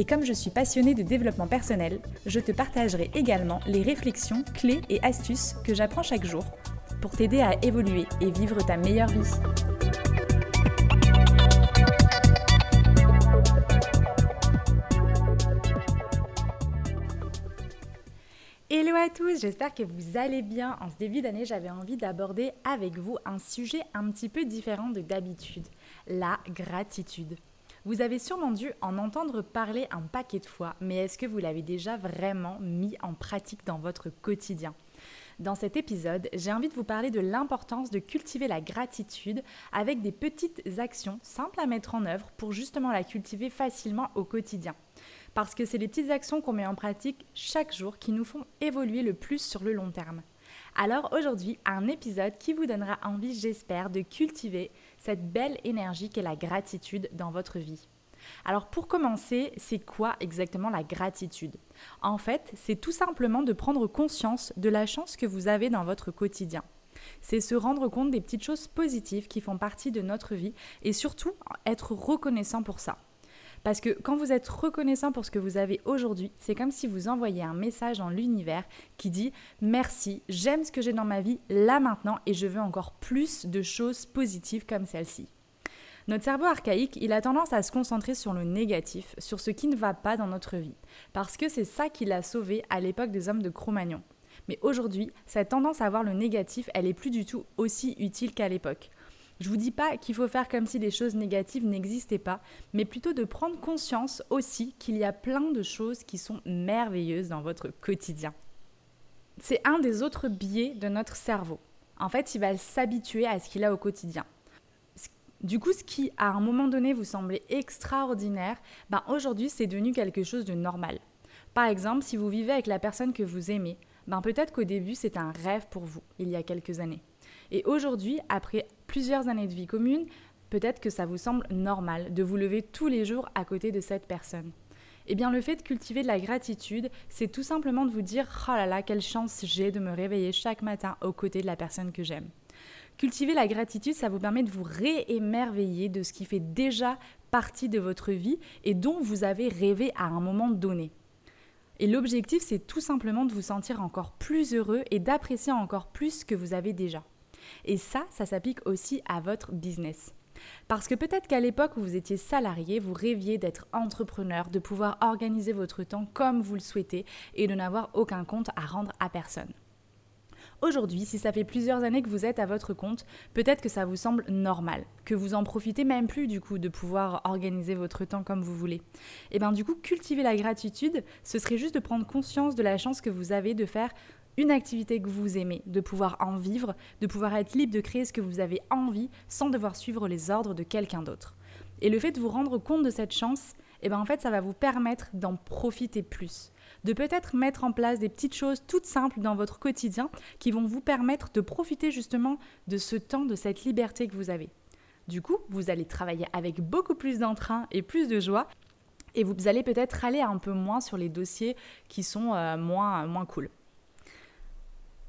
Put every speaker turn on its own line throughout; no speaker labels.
Et comme je suis passionnée de développement personnel, je te partagerai également les réflexions, clés et astuces que j'apprends chaque jour pour t'aider à évoluer et vivre ta meilleure vie. Hello à tous, j'espère que vous allez bien. En ce début d'année, j'avais envie d'aborder avec vous un sujet un petit peu différent de d'habitude, la gratitude. Vous avez sûrement dû en entendre parler un paquet de fois, mais est-ce que vous l'avez déjà vraiment mis en pratique dans votre quotidien? Dans cet épisode, j'ai envie de vous parler de l'importance de cultiver la gratitude avec des petites actions simples à mettre en œuvre pour justement la cultiver facilement au quotidien. Parce que c'est les petites actions qu'on met en pratique chaque jour qui nous font évoluer le plus sur le long terme. Alors aujourd'hui, un épisode qui vous donnera envie, j'espère, de cultiver cette belle énergie qu'est la gratitude dans votre vie. Alors pour commencer, c'est quoi exactement la gratitude? En fait, c'est tout simplement de prendre conscience de la chance que vous avez dans votre quotidien. C'est se rendre compte des petites choses positives qui font partie de notre vie et surtout être reconnaissant pour ça. Parce que quand vous êtes reconnaissant pour ce que vous avez aujourd'hui, c'est comme si vous envoyez un message dans l'univers qui dit merci, j'aime ce que j'ai dans ma vie là maintenant et je veux encore plus de choses positives comme celle-ci. Notre cerveau archaïque, il a tendance à se concentrer sur le négatif, sur ce qui ne va pas dans notre vie, parce que c'est ça qui l'a sauvé à l'époque des hommes de Cro-Magnon. Mais aujourd'hui, cette tendance à voir le négatif, elle est plus du tout aussi utile qu'à l'époque. Je vous dis pas qu'il faut faire comme si les choses négatives n'existaient pas, mais plutôt de prendre conscience aussi qu'il y a plein de choses qui sont merveilleuses dans votre quotidien. C'est un des autres biais de notre cerveau. En fait, il va s'habituer à ce qu'il a au quotidien. Du coup, ce qui à un moment donné vous semblait extraordinaire, ben aujourd'hui c'est devenu quelque chose de normal. Par exemple, si vous vivez avec la personne que vous aimez, ben peut-être qu'au début c'était un rêve pour vous, il y a quelques années. Et aujourd'hui, après plusieurs années de vie commune, peut-être que ça vous semble normal de vous lever tous les jours à côté de cette personne. Eh bien, le fait de cultiver de la gratitude, c'est tout simplement de vous dire Oh là là, quelle chance j'ai de me réveiller chaque matin aux côtés de la personne que j'aime. Cultiver la gratitude, ça vous permet de vous réémerveiller de ce qui fait déjà partie de votre vie et dont vous avez rêvé à un moment donné. Et l'objectif, c'est tout simplement de vous sentir encore plus heureux et d'apprécier encore plus ce que vous avez déjà. Et ça, ça s'applique aussi à votre business. Parce que peut-être qu'à l'époque où vous étiez salarié, vous rêviez d'être entrepreneur, de pouvoir organiser votre temps comme vous le souhaitez et de n'avoir aucun compte à rendre à personne. Aujourd'hui, si ça fait plusieurs années que vous êtes à votre compte, peut-être que ça vous semble normal, que vous en profitez même plus du coup de pouvoir organiser votre temps comme vous voulez. Et eh bien du coup, cultiver la gratitude, ce serait juste de prendre conscience de la chance que vous avez de faire une activité que vous aimez, de pouvoir en vivre, de pouvoir être libre de créer ce que vous avez envie sans devoir suivre les ordres de quelqu'un d'autre. Et le fait de vous rendre compte de cette chance, eh ben en fait, ça va vous permettre d'en profiter plus de peut-être mettre en place des petites choses toutes simples dans votre quotidien qui vont vous permettre de profiter justement de ce temps, de cette liberté que vous avez. Du coup, vous allez travailler avec beaucoup plus d'entrain et plus de joie et vous allez peut-être aller un peu moins sur les dossiers qui sont euh, moins, moins cool.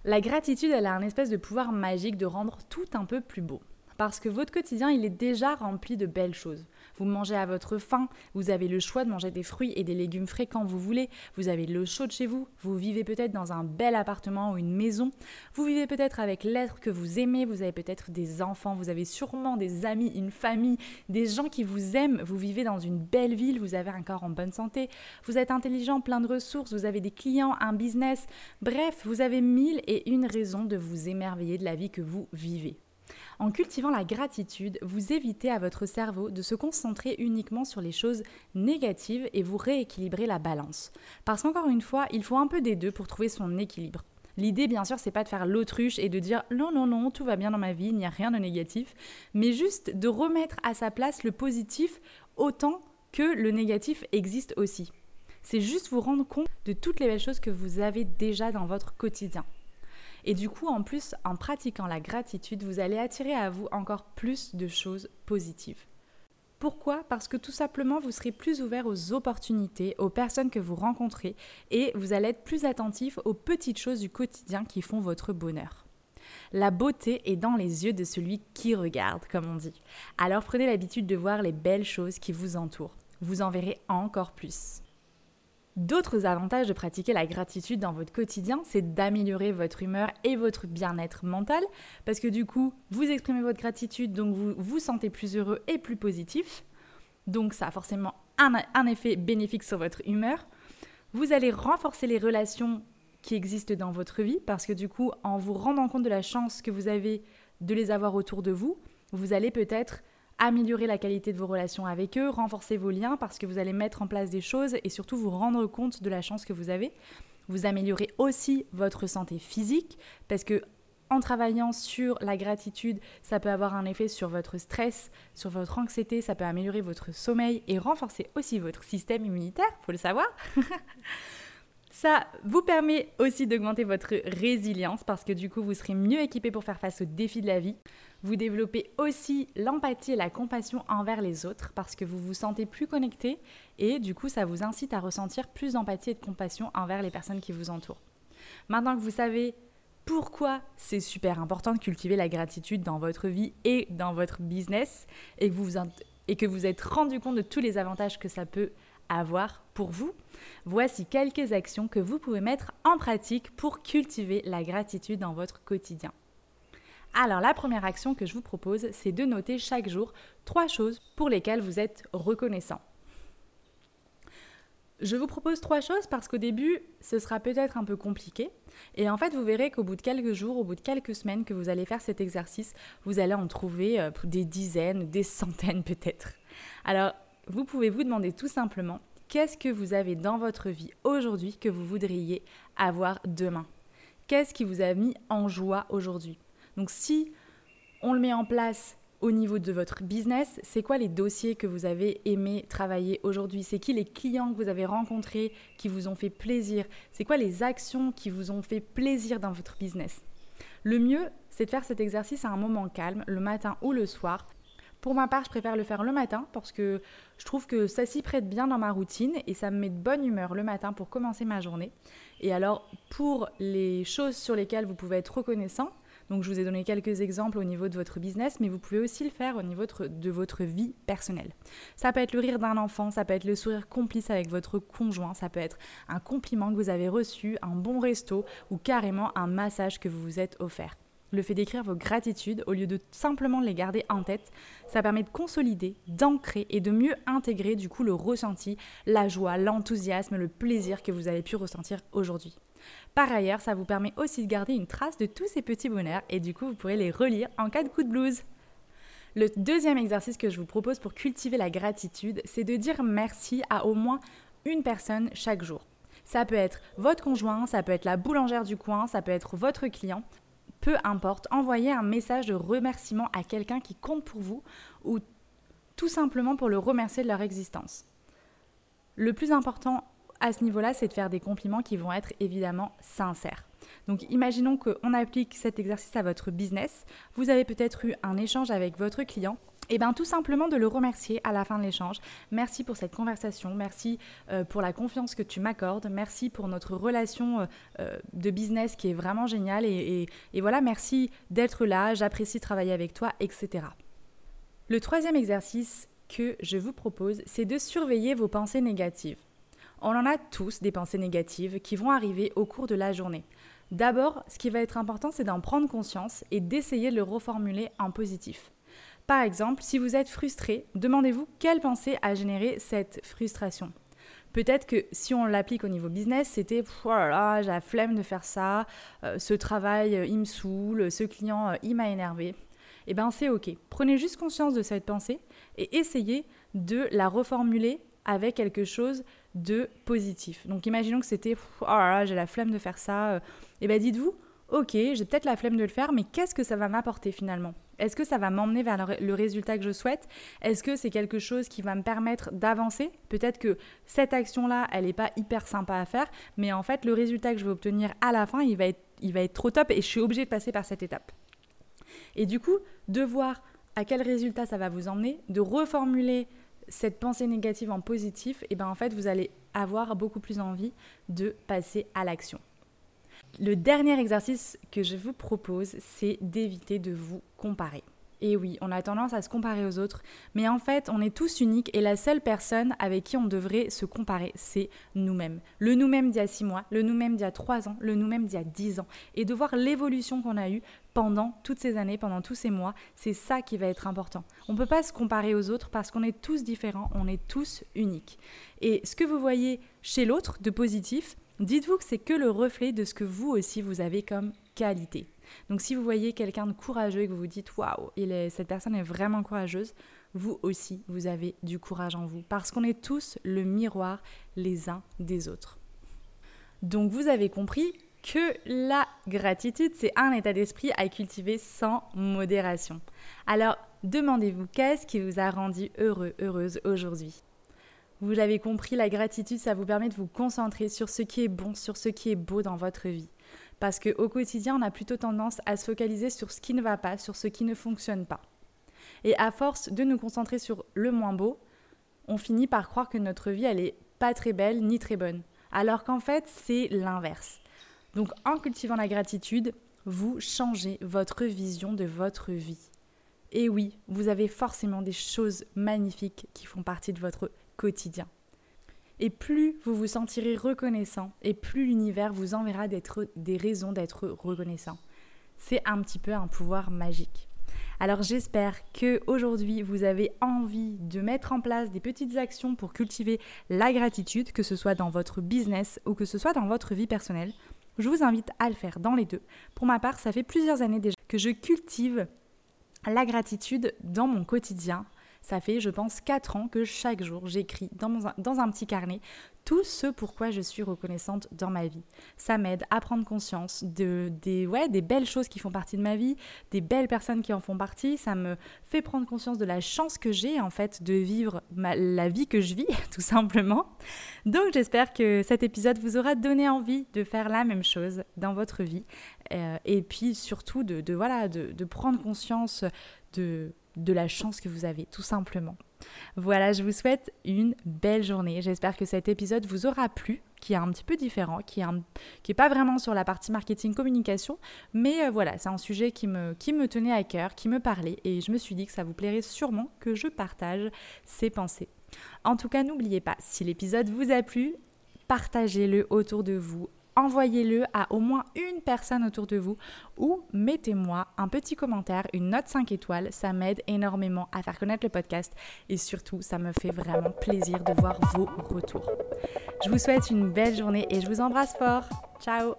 La gratitude, elle a un espèce de pouvoir magique de rendre tout un peu plus beau. Parce que votre quotidien, il est déjà rempli de belles choses. Vous mangez à votre faim, vous avez le choix de manger des fruits et des légumes frais quand vous voulez, vous avez l'eau chaude chez vous, vous vivez peut-être dans un bel appartement ou une maison, vous vivez peut-être avec l'être que vous aimez, vous avez peut-être des enfants, vous avez sûrement des amis, une famille, des gens qui vous aiment, vous vivez dans une belle ville, vous avez un corps en bonne santé, vous êtes intelligent, plein de ressources, vous avez des clients, un business, bref, vous avez mille et une raisons de vous émerveiller de la vie que vous vivez. En cultivant la gratitude, vous évitez à votre cerveau de se concentrer uniquement sur les choses négatives et vous rééquilibrez la balance. Parce qu'encore une fois, il faut un peu des deux pour trouver son équilibre. L'idée, bien sûr, c'est pas de faire l'autruche et de dire non, non, non, tout va bien dans ma vie, il n'y a rien de négatif, mais juste de remettre à sa place le positif autant que le négatif existe aussi. C'est juste vous rendre compte de toutes les belles choses que vous avez déjà dans votre quotidien. Et du coup, en plus, en pratiquant la gratitude, vous allez attirer à vous encore plus de choses positives. Pourquoi? Parce que tout simplement, vous serez plus ouvert aux opportunités, aux personnes que vous rencontrez, et vous allez être plus attentif aux petites choses du quotidien qui font votre bonheur. La beauté est dans les yeux de celui qui regarde, comme on dit. Alors prenez l'habitude de voir les belles choses qui vous entourent. Vous en verrez encore plus. D'autres avantages de pratiquer la gratitude dans votre quotidien, c'est d'améliorer votre humeur et votre bien-être mental, parce que du coup, vous exprimez votre gratitude, donc vous vous sentez plus heureux et plus positif. Donc ça a forcément un, un effet bénéfique sur votre humeur. Vous allez renforcer les relations qui existent dans votre vie, parce que du coup, en vous rendant compte de la chance que vous avez de les avoir autour de vous, vous allez peut-être améliorer la qualité de vos relations avec eux, renforcer vos liens parce que vous allez mettre en place des choses et surtout vous rendre compte de la chance que vous avez. Vous améliorez aussi votre santé physique parce que en travaillant sur la gratitude, ça peut avoir un effet sur votre stress, sur votre anxiété, ça peut améliorer votre sommeil et renforcer aussi votre système immunitaire, faut le savoir. Ça vous permet aussi d'augmenter votre résilience parce que du coup, vous serez mieux équipé pour faire face aux défis de la vie. Vous développez aussi l'empathie et la compassion envers les autres parce que vous vous sentez plus connecté et du coup ça vous incite à ressentir plus d'empathie et de compassion envers les personnes qui vous entourent. Maintenant que vous savez pourquoi c'est super important de cultiver la gratitude dans votre vie et dans votre business et que vous, vous êtes rendu compte de tous les avantages que ça peut avoir pour vous, voici quelques actions que vous pouvez mettre en pratique pour cultiver la gratitude dans votre quotidien. Alors la première action que je vous propose, c'est de noter chaque jour trois choses pour lesquelles vous êtes reconnaissant. Je vous propose trois choses parce qu'au début, ce sera peut-être un peu compliqué. Et en fait, vous verrez qu'au bout de quelques jours, au bout de quelques semaines que vous allez faire cet exercice, vous allez en trouver euh, des dizaines, des centaines peut-être. Alors, vous pouvez vous demander tout simplement qu'est-ce que vous avez dans votre vie aujourd'hui que vous voudriez avoir demain? Qu'est-ce qui vous a mis en joie aujourd'hui? Donc si on le met en place au niveau de votre business, c'est quoi les dossiers que vous avez aimé travailler aujourd'hui? C'est qui les clients que vous avez rencontrés qui vous ont fait plaisir? C'est quoi les actions qui vous ont fait plaisir dans votre business? Le mieux, c'est de faire cet exercice à un moment calme, le matin ou le soir. Pour ma part, je préfère le faire le matin parce que je trouve que ça s'y prête bien dans ma routine et ça me met de bonne humeur le matin pour commencer ma journée. Et alors, pour les choses sur lesquelles vous pouvez être reconnaissant, donc je vous ai donné quelques exemples au niveau de votre business, mais vous pouvez aussi le faire au niveau de votre vie personnelle. Ça peut être le rire d'un enfant, ça peut être le sourire complice avec votre conjoint, ça peut être un compliment que vous avez reçu, un bon resto ou carrément un massage que vous vous êtes offert. Le fait d'écrire vos gratitudes, au lieu de simplement les garder en tête, ça permet de consolider, d'ancrer et de mieux intégrer du coup le ressenti, la joie, l'enthousiasme, le plaisir que vous avez pu ressentir aujourd'hui. Par ailleurs, ça vous permet aussi de garder une trace de tous ces petits bonheurs et du coup, vous pourrez les relire en cas de coup de blues. Le deuxième exercice que je vous propose pour cultiver la gratitude, c'est de dire merci à au moins une personne chaque jour. Ça peut être votre conjoint, ça peut être la boulangère du coin, ça peut être votre client. Peu importe, envoyez un message de remerciement à quelqu'un qui compte pour vous ou tout simplement pour le remercier de leur existence. Le plus important à ce niveau-là, c'est de faire des compliments qui vont être évidemment sincères. Donc imaginons qu'on applique cet exercice à votre business. Vous avez peut-être eu un échange avec votre client. Eh bien tout simplement de le remercier à la fin de l'échange. Merci pour cette conversation, merci euh, pour la confiance que tu m'accordes, merci pour notre relation euh, euh, de business qui est vraiment géniale et, et voilà, merci d'être là, j'apprécie travailler avec toi, etc. Le troisième exercice que je vous propose, c'est de surveiller vos pensées négatives. On en a tous des pensées négatives qui vont arriver au cours de la journée. D'abord, ce qui va être important, c'est d'en prendre conscience et d'essayer de le reformuler en positif. Par exemple, si vous êtes frustré, demandez-vous quelle pensée a généré cette frustration. Peut-être que si on l'applique au niveau business, c'était voilà, j'ai la flemme de faire ça, euh, ce travail euh, il me saoule, ce client euh, il m'a énervé. Eh bien c'est ok. Prenez juste conscience de cette pensée et essayez de la reformuler avec quelque chose de positif. Donc imaginons que c'était oh là là, j'ai la flemme de faire ça. Eh bien dites-vous, ok, j'ai peut-être la flemme de le faire, mais qu'est-ce que ça va m'apporter finalement? Est-ce que ça va m'emmener vers le résultat que je souhaite? Est-ce que c'est quelque chose qui va me permettre d'avancer? Peut-être que cette action-là, elle n'est pas hyper sympa à faire, mais en fait, le résultat que je vais obtenir à la fin, il va être, trop top et je suis obligée de passer par cette étape. Et du coup, de voir à quel résultat ça va vous emmener, de reformuler cette pensée négative en positif, et ben en fait, vous allez avoir beaucoup plus envie de passer à l'action. Le dernier exercice que je vous propose, c'est d'éviter de vous comparer. Et oui, on a tendance à se comparer aux autres, mais en fait, on est tous uniques et la seule personne avec qui on devrait se comparer, c'est nous-mêmes. Le nous-mêmes d'il y a six mois, le nous-mêmes d'il y a trois ans, le nous-mêmes d'il y a dix ans. Et de voir l'évolution qu'on a eue pendant toutes ces années, pendant tous ces mois, c'est ça qui va être important. On ne peut pas se comparer aux autres parce qu'on est tous différents, on est tous uniques. Et ce que vous voyez chez l'autre de positif, dites-vous que c'est que le reflet de ce que vous aussi vous avez comme qualité. Donc si vous voyez quelqu'un de courageux et que vous vous dites waouh, cette personne est vraiment courageuse, vous aussi, vous avez du courage en vous parce qu'on est tous le miroir les uns des autres. Donc vous avez compris que la gratitude, c'est un état d'esprit à cultiver sans modération. Alors, demandez-vous qu'est-ce qui vous a rendu heureux, heureuse aujourd'hui? Vous l'avez compris, la gratitude, ça vous permet de vous concentrer sur ce qui est bon, sur ce qui est beau dans votre vie. Parce qu'au quotidien, on a plutôt tendance à se focaliser sur ce qui ne va pas, sur ce qui ne fonctionne pas. Et à force de nous concentrer sur le moins beau, on finit par croire que notre vie, elle est pas très belle ni très bonne. Alors qu'en fait, c'est l'inverse. Donc en cultivant la gratitude, vous changez votre vision de votre vie. Et oui, vous avez forcément des choses magnifiques qui font partie de votre quotidien. Et plus vous vous sentirez reconnaissant, et plus l'univers vous enverra des raisons d'être reconnaissant. C'est un petit peu un pouvoir magique. Alors j'espère que aujourd'hui vous avez envie de mettre en place des petites actions pour cultiver la gratitude, que ce soit dans votre business ou que ce soit dans votre vie personnelle. Je vous invite à le faire dans les deux. Pour ma part, ça fait plusieurs années déjà que je cultive la gratitude dans mon quotidien ça fait, je pense, 4 ans que chaque jour, j'écris dans, dans un petit carnet tout ce pourquoi je suis reconnaissante dans ma vie. Ça m'aide à prendre conscience de, des, ouais, des belles choses qui font partie de ma vie, des belles personnes qui en font partie. Ça me fait prendre conscience de la chance que j'ai, en fait, de vivre la vie que je vis, tout simplement. Donc, j'espère que cet épisode vous aura donné envie de faire la même chose dans votre vie. Euh, et puis, surtout, de, de voilà, de, de prendre conscience de de la chance que vous avez, tout simplement. Voilà, je vous souhaite une belle journée. J'espère que cet épisode vous aura plu, qui est un petit peu différent, qui est, pas vraiment sur la partie marketing communication, mais euh, voilà, c'est un sujet qui me, qui me tenait à cœur, qui me parlait, et je me suis dit que ça vous plairait sûrement que je partage ces pensées. En tout cas, n'oubliez pas, si l'épisode vous a plu, partagez-le autour de vous, envoyez-le à au moins une personne autour de vous ou mettez-moi un petit commentaire, une note 5 étoiles. Ça m'aide énormément à faire connaître le podcast et surtout, ça me fait vraiment plaisir de voir vos retours. Je vous souhaite une belle journée et je vous embrasse fort. Ciao